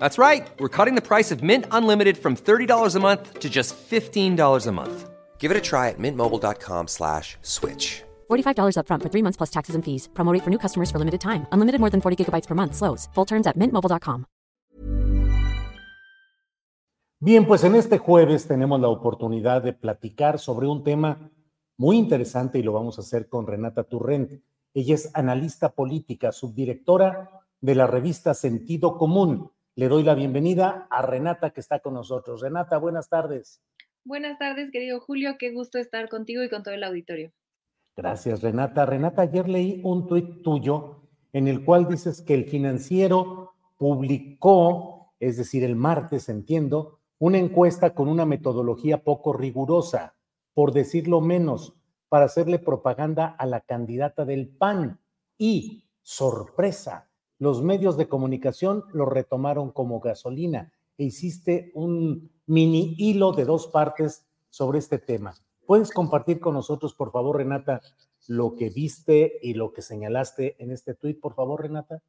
That's right. We're cutting the price of Mint Unlimited from $30 a month to just $15 a month. Give it a try at mintmobile.com slash switch. $45 upfront for three months plus taxes and fees. Promo rate for new customers for limited time. Unlimited more than 40 gigabytes per month. Slows. Full terms at mintmobile.com. Bien, pues en este jueves tenemos la oportunidad de platicar sobre un tema muy interesante y lo vamos a hacer con Renata Turrent. Ella es analista política, subdirectora de la revista Sentido Común le doy la bienvenida a Renata que está con nosotros. Renata, buenas tardes. Buenas tardes, querido Julio. Qué gusto estar contigo y con todo el auditorio. Gracias, Renata. Renata, ayer leí un tuit tuyo en el cual dices que el financiero publicó, es decir, el martes, entiendo, una encuesta con una metodología poco rigurosa, por decirlo menos, para hacerle propaganda a la candidata del PAN. Y, sorpresa, los medios de comunicación lo retomaron como gasolina e hiciste un mini hilo de dos partes sobre este tema. ¿Puedes compartir con nosotros, por favor, Renata, lo que viste y lo que señalaste en este tuit, por favor, Renata?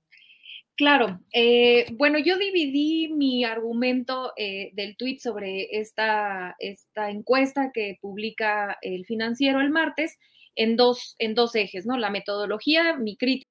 Claro, eh, bueno, yo dividí mi argumento eh, del tuit sobre esta, esta encuesta que publica el financiero el martes en dos, en dos ejes, ¿no? La metodología, mi crítica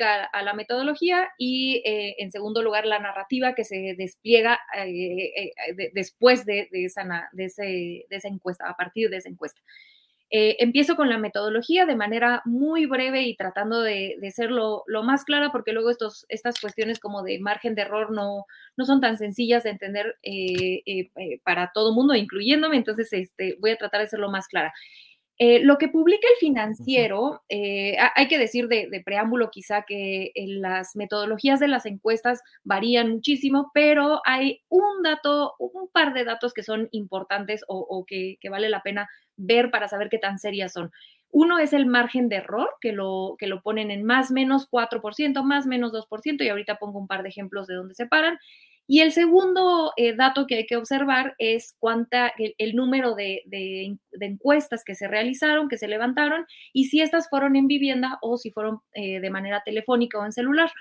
a la metodología y eh, en segundo lugar la narrativa que se despliega eh, eh, de, después de, esa, de, esa, encuesta, a partir de esa encuesta. empiezo con la metodología de manera muy breve y tratando de, ser lo, lo, más clara porque luego estos, estas cuestiones como de margen de error no, no son tan sencillas de entender para todo mundo, incluyéndome, entonces este, voy a tratar de ser lo más clara. Eh, lo que publica el financiero, eh, hay que decir de, preámbulo quizá que las metodologías de las encuestas varían muchísimo, pero hay un dato, un par de datos que son importantes o, que, vale la pena ver para saber qué tan serias son. Uno es el margen de error, que lo, que lo ponen en más menos 4%, más menos 2%, y ahorita pongo un par de ejemplos de dónde se paran. Y el segundo eh, dato que hay que observar es cuánta, el, número de, encuestas que se realizaron, que se levantaron, y si estas fueron en vivienda o si fueron eh, de manera telefónica o en celular.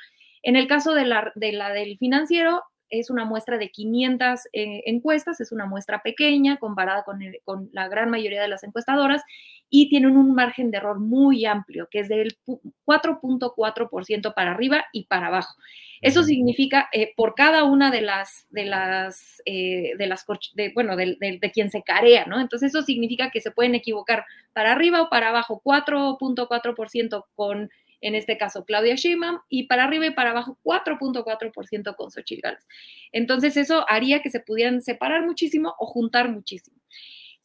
En el caso de la, de la del financiero, es una muestra de 500 eh, encuestas, es una muestra pequeña comparada con la gran mayoría de las encuestadoras y tienen un margen de error muy amplio, que es del 4.4% para arriba y para abajo. Eso significa eh, por cada una de las, de las, eh, de las, de, bueno, de, de, quien se carea, ¿no? Entonces eso significa que se pueden equivocar para arriba o para abajo, 4.4% con, en este caso, Claudia Sheinbaum, y para arriba y para abajo, 4.4% con Xochitl Gálvez. Entonces eso haría que se pudieran separar muchísimo o juntar muchísimo.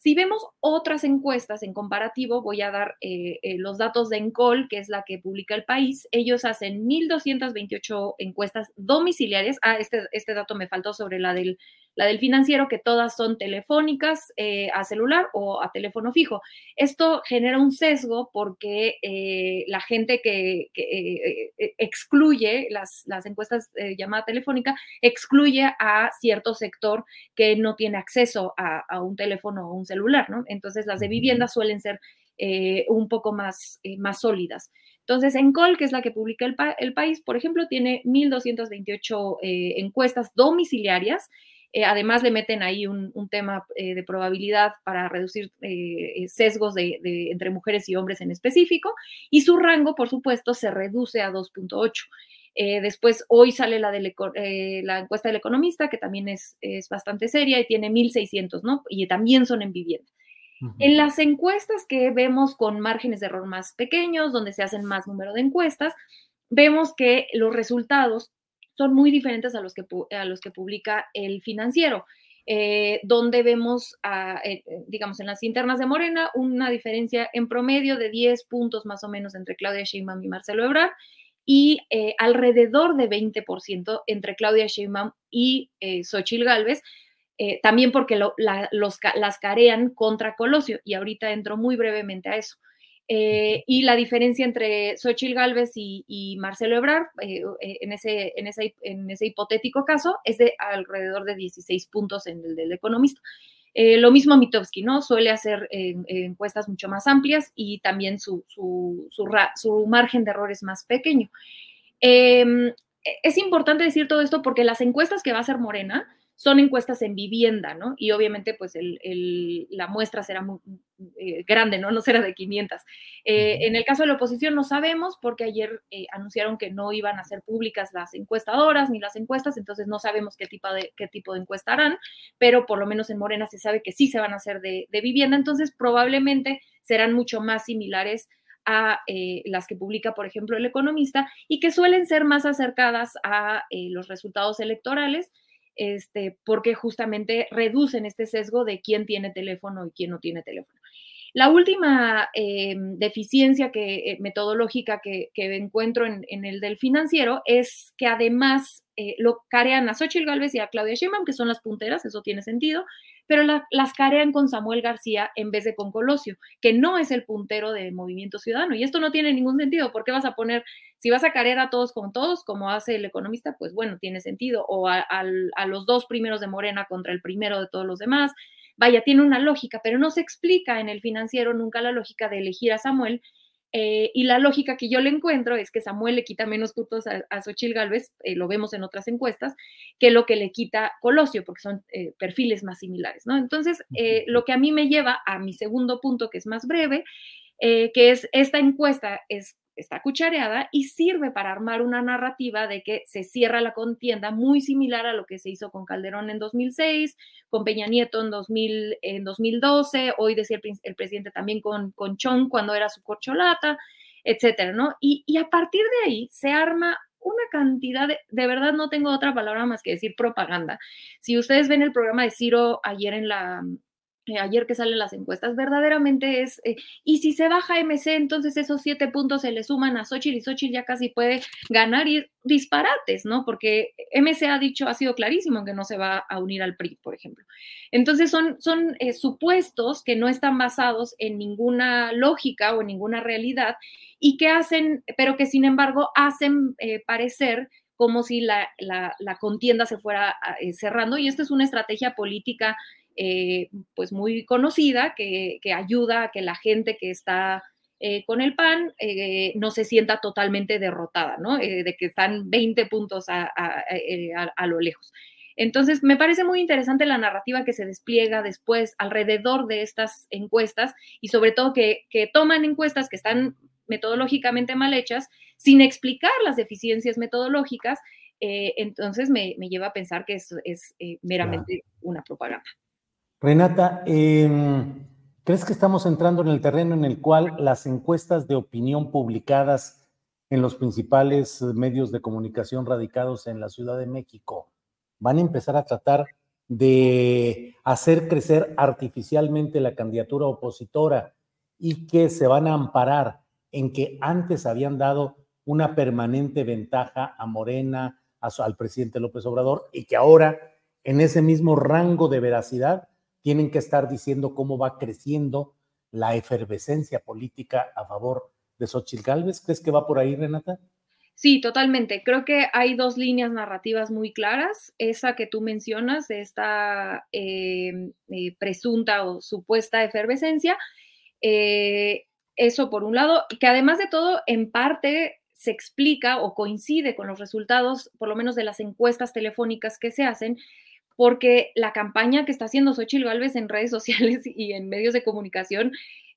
Si vemos otras encuestas en comparativo, voy a dar eh, eh, los datos de Encol, que es la que publica el país. Ellos hacen 1.228 encuestas domiciliarias. Ah, este, este dato me faltó sobre la del la del financiero, que todas son telefónicas eh, a celular o a teléfono fijo. Esto genera un sesgo porque eh, la gente que, eh, excluye las, las encuestas llamada telefónica, excluye a cierto sector que no tiene acceso a, un teléfono o un celular, ¿no? Entonces las de vivienda suelen ser un poco más, más sólidas. Entonces, Encol, que es la que publica el, el país, por ejemplo, tiene 1.228 encuestas domiciliarias eh, además le meten ahí un, tema eh, de probabilidad para reducir eh, sesgos de, entre mujeres y hombres en específico. Y su rango, por supuesto, se reduce a 2.8. después, hoy sale la, encuesta del economista, que también es, es bastante seria y tiene 1.600, ¿no? Y también son en vivienda. En las encuestas que vemos con márgenes de error más pequeños, donde se hacen más número de encuestas, vemos que los resultados son muy diferentes a los que, a los que publica el financiero. Eh, donde vemos, eh, eh, digamos, en las internas de Morena, una diferencia en promedio de 10 puntos más o menos entre Claudia Sheinbaum y Marcelo Ebrard y alrededor de 20% entre Claudia Sheinbaum y Xochil Gálvez, también porque los, las carean contra Colosio, y ahorita entro muy brevemente a eso. Eh, y la diferencia entre Xochitl Galvez y, Marcelo Ebrard, eh, eh, en, ese, en, ese, en, ese, hipotético caso, es de alrededor de 16 puntos en el del economista. lo mismo Mitowski, ¿no? Suele hacer encuestas mucho más amplias y también su, su, su, margen de error es más pequeño. Em, es importante decir todo esto porque las encuestas que va a hacer Morena, son encuestas en vivienda, ¿no? Y obviamente, pues la muestra será muy eh, grande, ¿no? No será de 500. Eh, en el caso de la oposición no sabemos porque ayer eh, anunciaron que no iban a ser públicas las encuestadoras ni las encuestas, entonces no sabemos qué tipo de, qué tipo de encuesta harán, pero por lo menos en Morena se sabe que sí se van a hacer de, vivienda, entonces probablemente serán mucho más similares a las que publica, por ejemplo, el economista y que suelen ser más acercadas a los resultados electorales este, porque justamente reducen este sesgo de quién tiene teléfono y quién no tiene teléfono. La última eh, deficiencia que, eh, metodológica que, encuentro en, el del financiero es que además eh, lo carean a Xochitl Galvez y a Claudia Sheinbaum, que son las punteras, eso tiene sentido, pero las carean con Samuel García en vez de con Colosio, que no es el puntero de Movimiento Ciudadano. Y esto no tiene ningún sentido. ¿Por qué vas a poner, si vas a carear a todos con todos, como hace el economista, pues bueno, tiene sentido. O a los dos primeros de Morena contra el primero de todos los demás. Vaya, tiene una lógica, pero no se explica en el financiero nunca la lógica de elegir a Samuel eh, y la lógica que yo le encuentro es que Samuel le quita menos puntos a, a Xochil Gálvez, eh, lo vemos en otras encuestas, que lo que le quita Colosio, porque son eh, perfiles más similares, ¿no? Entonces, lo que a mí me lleva a mi segundo punto, que es más breve, que es esta encuesta es está cuchareada y sirve para armar una narrativa de que se cierra la contienda muy similar a lo que se hizo con Calderón en 2006, con Peña Nieto en, 2000, en 2012, hoy decía el, presidente también con, con Chong cuando era su corcholata, etcétera, ¿no? Y, a partir de ahí se arma una cantidad de, de verdad no tengo otra palabra más que decir propaganda. Si ustedes ven el programa de Ciro ayer en la, eh, ayer que salen las encuestas, verdaderamente es, eh, y si se baja MC, entonces esos siete puntos se le suman a Xochitl y Xochitl ya casi puede ganar y disparates, ¿no? Porque MC ha dicho, ha sido clarísimo que no se va a unir al PRI, por ejemplo. Entonces son, son eh, supuestos que no están basados en ninguna lógica o en ninguna realidad y que hacen, pero que sin embargo hacen parecer como si la, la, la, contienda se fuera cerrando y esto es una estrategia política eh, pues muy conocida que, ayuda a que la gente que está eh, con el PAN eh, no se sienta totalmente derrotada, ¿no? De que están 20 puntos a, a, lo lejos. Entonces, me parece muy interesante la narrativa que se despliega después alrededor de estas encuestas y sobre todo que, que toman encuestas que están metodológicamente mal hechas sin explicar las deficiencias metodológicas. entonces, me, me, lleva a pensar que es, es meramente una propaganda. Renata, eh, ¿Crees que estamos entrando en el terreno en el cual las encuestas de opinión publicadas en los principales medios de comunicación radicados en la Ciudad de México van a empezar a tratar de hacer crecer artificialmente la candidatura opositora y que se van a amparar en que antes habían dado una permanente ventaja a Morena, al presidente López Obrador, y que ahora en ese mismo rango de veracidad tienen que estar diciendo cómo va creciendo la efervescencia política a favor de Xochitl Gálvez. ¿Crees que va por ahí, Renata? Sí, totalmente. Creo que hay dos líneas narrativas muy claras. Esa que tú mencionas, esta em, eh, presunta o supuesta efervescencia. Eh, eso por un lado, que además de todo, en parte se explica o coincide con los resultados, por lo menos de las encuestas telefónicas que se hacen, porque la campaña que está haciendo Xochitl Gálvez en redes sociales y en medios de comunicación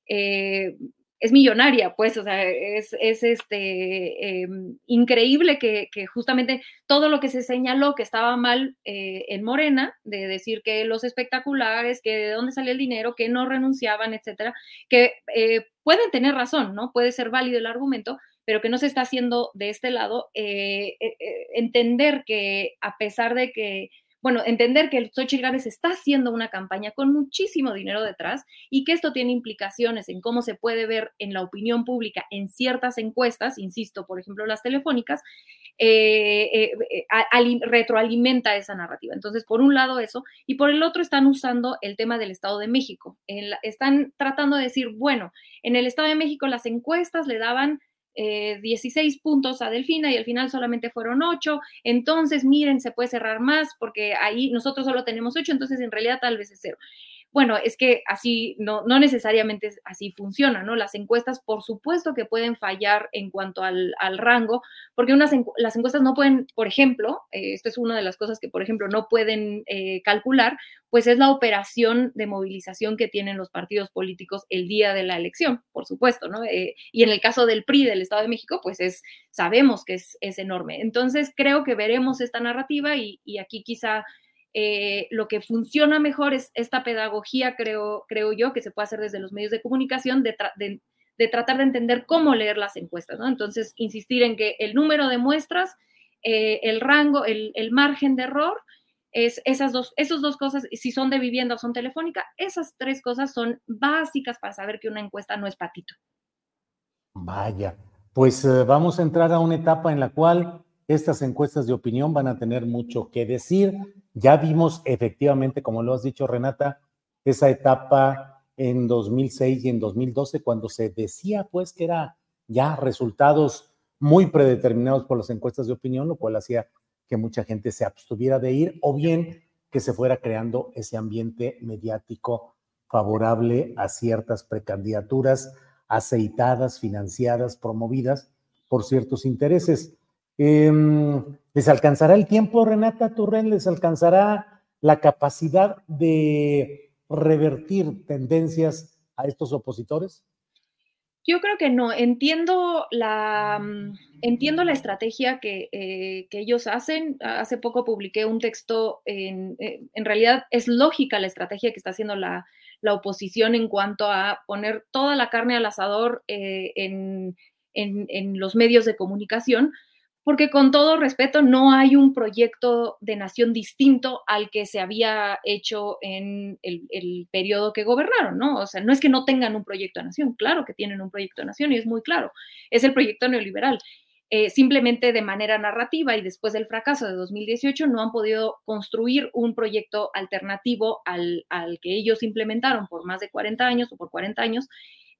eh, es millonaria, pues, o sea, es, este, em, increíble que, justamente todo lo que se señaló que estaba mal eh, en Morena, de decir que los espectaculares, que de dónde sale el dinero, que no renunciaban, etcétera, que eh, pueden tener razón, ¿no? Puede ser válido el argumento, pero que no se está haciendo de este lado, entender que a pesar de que bueno, entender que el Xochitl Gálvez está haciendo una campaña con muchísimo dinero detrás y que esto tiene implicaciones en cómo se puede ver en la opinión pública en ciertas encuestas, insisto, por ejemplo, las telefónicas, eh, eh, eh, retroalimenta esa narrativa. Entonces, por un lado eso, y por el otro están usando el tema del Estado de México. están tratando de decir, bueno, en el Estado de México las encuestas le daban 16 eh, puntos a Delfina y al final solamente fueron 8. Entonces, miren, se puede cerrar más porque ahí nosotros solo tenemos 8, entonces en realidad tal vez es cero. Bueno, es que así no, no necesariamente así funciona, ¿no? Las encuestas, por supuesto que pueden fallar en cuanto al, rango, porque unas las encuestas no pueden, por ejemplo, eh, esto es una de las cosas que, por ejemplo, no pueden eh, calcular, pues es la operación de movilización que tienen los partidos políticos el día de la elección, por supuesto, ¿no? Eh, y en el caso del PRI del Estado de México, pues es, sabemos que es, es enorme. Entonces, creo que veremos esta narrativa y, y aquí quizá eh, lo que funciona mejor es esta pedagogía, creo, creo yo, que se puede hacer desde los medios de comunicación, de, tratar de entender cómo leer las encuestas, ¿no? Entonces, insistir en que el número de muestras, eh, el rango, el, margen de error, es esas dos, esas dos cosas, si son de vivienda o son telefónica, esas tres cosas son básicas para saber que una encuesta no es patito. Vaya, pues eh, vamos a entrar a una etapa en la cual estas encuestas de opinión van a tener mucho que decir. Ya vimos efectivamente, como lo has dicho Renata, esa etapa en 2006 y en 2012 cuando se decía pues que era ya resultados muy predeterminados por las encuestas de opinión, lo cual hacía que mucha gente se abstuviera de ir o bien que se fuera creando ese ambiente mediático favorable a ciertas precandidaturas aceitadas, financiadas, promovidas por ciertos intereses. Em, ¿Les alcanzará el tiempo, Renata Turren? ¿Les alcanzará la capacidad de revertir tendencias a estos opositores? Yo creo que no. Entiendo la, entiendo la estrategia que, eh, que ellos hacen. Hace poco publiqué un texto. En, eh, en, realidad es lógica la estrategia que está haciendo la, la, oposición en cuanto a poner toda la carne al asador eh, en, en, los medios de comunicación porque con todo respeto no hay un proyecto de nación distinto al que se había hecho en el, periodo que gobernaron, ¿no? O sea, no es que no tengan un proyecto de nación, claro que tienen un proyecto de nación y es muy claro, es el proyecto neoliberal. Eh, simplemente de manera narrativa y después del fracaso de 2018 no han podido construir un proyecto alternativo al, al que ellos implementaron por más de 40 años o por 40 años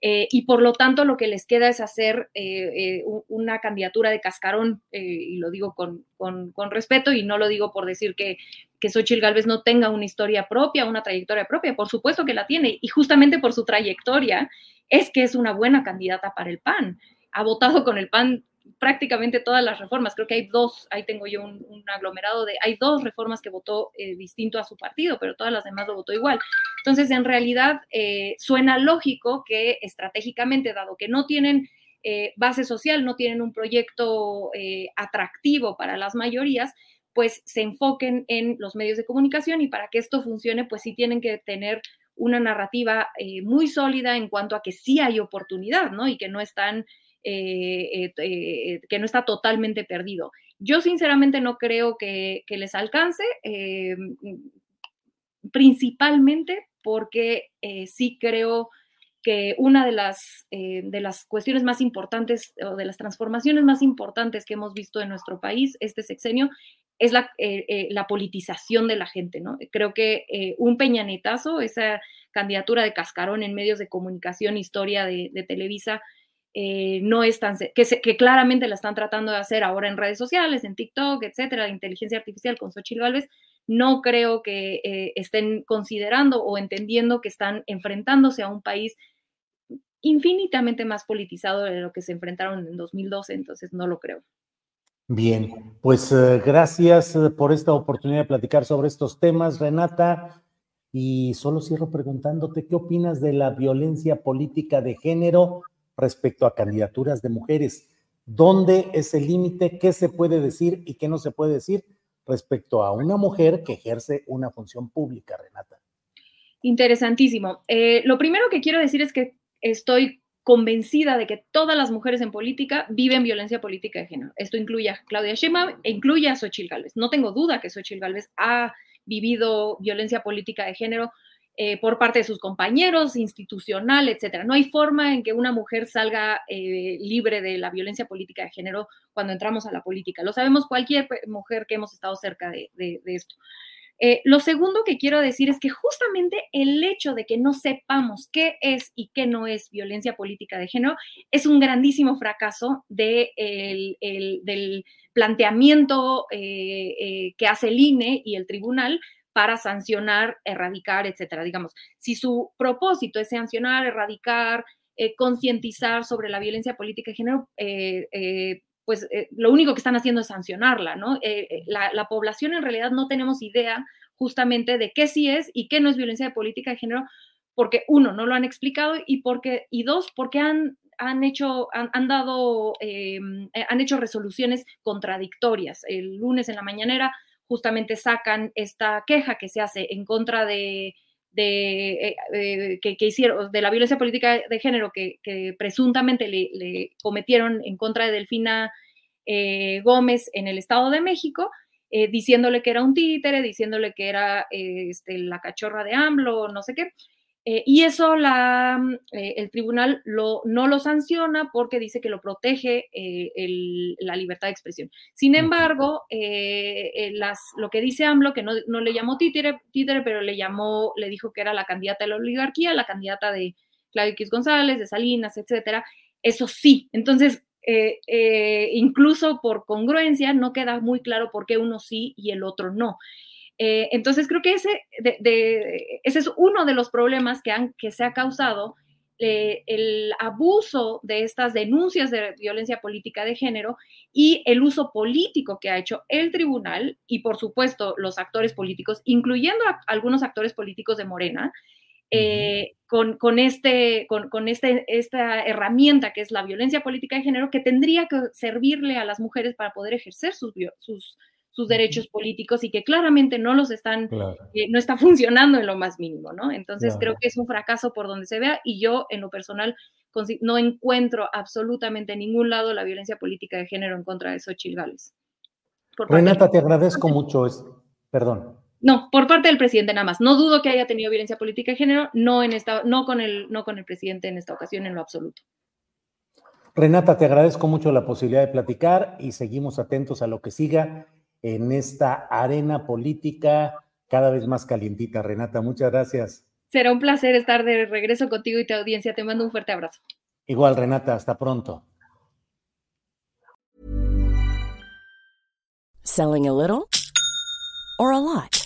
Eh, y por lo tanto lo que les queda es hacer eh, eh, una candidatura de cascarón, y lo digo con, con, respeto y no lo digo por decir que, que Xochitl Galvez no tenga una historia propia, una trayectoria propia, por supuesto que la tiene, y justamente por su trayectoria es que es una buena candidata para el PAN. Ha votado con el PAN prácticamente todas las reformas. Creo que hay dos, ahí tengo yo un, aglomerado de, hay dos reformas que votó eh, distinto a su partido, pero todas las demás lo votó igual. Entonces, en realidad, eh, suena lógico que estratégicamente, dado que no tienen eh, base social, no tienen un proyecto atractivo para las mayorías, pues se enfoquen en los medios de comunicación y para que esto funcione, pues sí tienen que tener una narrativa muy sólida en cuanto a que sí hay oportunidad, ¿no? Y que no están eh, eh, eh, que no está totalmente perdido. Yo sinceramente no creo que, les alcance, principalmente porque sí creo que una de las, de las cuestiones más importantes o de las transformaciones más importantes que hemos visto en nuestro país este sexenio es la, la politización de la gente, ¿no? Creo que un peñanetazo, esa candidatura de cascarón en medios de comunicación, historia de, de Televisa, eh, no es tan, que, claramente la están tratando de hacer ahora en redes sociales, en TikTok, etcétera, inteligencia artificial con Xochitl Gálvez, no creo que eh, estén considerando o entendiendo que están enfrentándose a un país infinitamente más politizado de lo que se enfrentaron en 2012, entonces no lo creo. Bien, pues eh, gracias por esta oportunidad de platicar sobre estos temas, Renata. Y solo cierro preguntándote, ¿qué opinas de la violencia política de género respecto a candidaturas de mujeres. ¿Dónde es el límite? ¿Qué se puede decir y qué no se puede decir respecto a una mujer que ejerce una función pública, Renata? Interesantísimo. Eh, lo primero que quiero decir es que estoy convencida de que todas las mujeres en política viven violencia política de género. Esto incluye a Claudia Sheinbaum e incluye a Xochitl Gálvez. No tengo duda que Xochitl Gálvez ha vivido violencia política de género eh, por parte de sus compañeros, institucional, etcétera. No hay forma en que una mujer salga eh, libre de la violencia política de género cuando entramos a la política. Lo sabemos cualquier mujer que hemos estado cerca de, esto. Eh, lo segundo que quiero decir es que justamente el hecho de que no sepamos qué es y qué no es violencia política de género es un grandísimo fracaso del planteamiento que hace el INE y el tribunal para sancionar, erradicar, etcétera. Digamos, si su propósito es sancionar, erradicar, eh, concientizar sobre la violencia política de género, eh, eh, pues lo único que están haciendo es sancionarla, ¿no? La, población en realidad no tenemos idea justamente de qué sí es y qué no es violencia política de género, porque uno, no lo han explicado y porque, y dos, porque han, han hecho, han, dado, han hecho resoluciones contradictorias. El lunes en la mañanera justamente sacan esta queja que se hace en contra de, eh, eh, que, hicieron, de la violencia política de género que, presuntamente le, cometieron en contra de Delfina eh, Gómez en el Estado de México, diciéndole que era un títere, diciéndole que era este, la cachorra de AMLO, no sé qué. Eh, y eso la, mm, eh, el tribunal lo, no lo sanciona porque dice que lo protege eh, la libertad de expresión. Sin embargo, las, lo que dice AMLO, que no, no, le llamó títere, títere, pero le llamó, le dijo que era la candidata de la oligarquía, la candidata de Claudio X González, de Salinas, etcétera, eso sí. Entonces, incluso por congruencia, no queda muy claro por qué uno sí y el otro no. Eh, entonces creo que ese, ese es uno de los problemas que, han, que se ha causado eh, el abuso de estas denuncias de violencia política de género y el uso político que ha hecho el tribunal y por supuesto los actores políticos, incluyendo a algunos actores políticos de Morena, eh, con, con, este, con, con este, esta herramienta que es la violencia política de género que tendría que servirle a las mujeres para poder ejercer sus, sus, sus derechos políticos y que claramente no los están, eh, no está funcionando en lo más mínimo, ¿no? Entonces creo que es un fracaso por donde se vea y yo en lo personal no encuentro absolutamente en ningún lado la violencia política de género en contra de Xochitl Gales. Renata, te agradezco mucho, es, perdón. No, por parte del presidente nada más. No dudo que haya tenido violencia política de género, no, en esta, no, con el, no con el presidente en esta ocasión en lo absoluto. Renata, te agradezco mucho la posibilidad de platicar y seguimos atentos a lo que siga en esta arena política cada vez más calientita. Renata, muchas gracias. Será un placer estar de regreso contigo y tu audiencia. Te mando un fuerte abrazo. Igual, Renata, hasta pronto. Selling a little or a lot?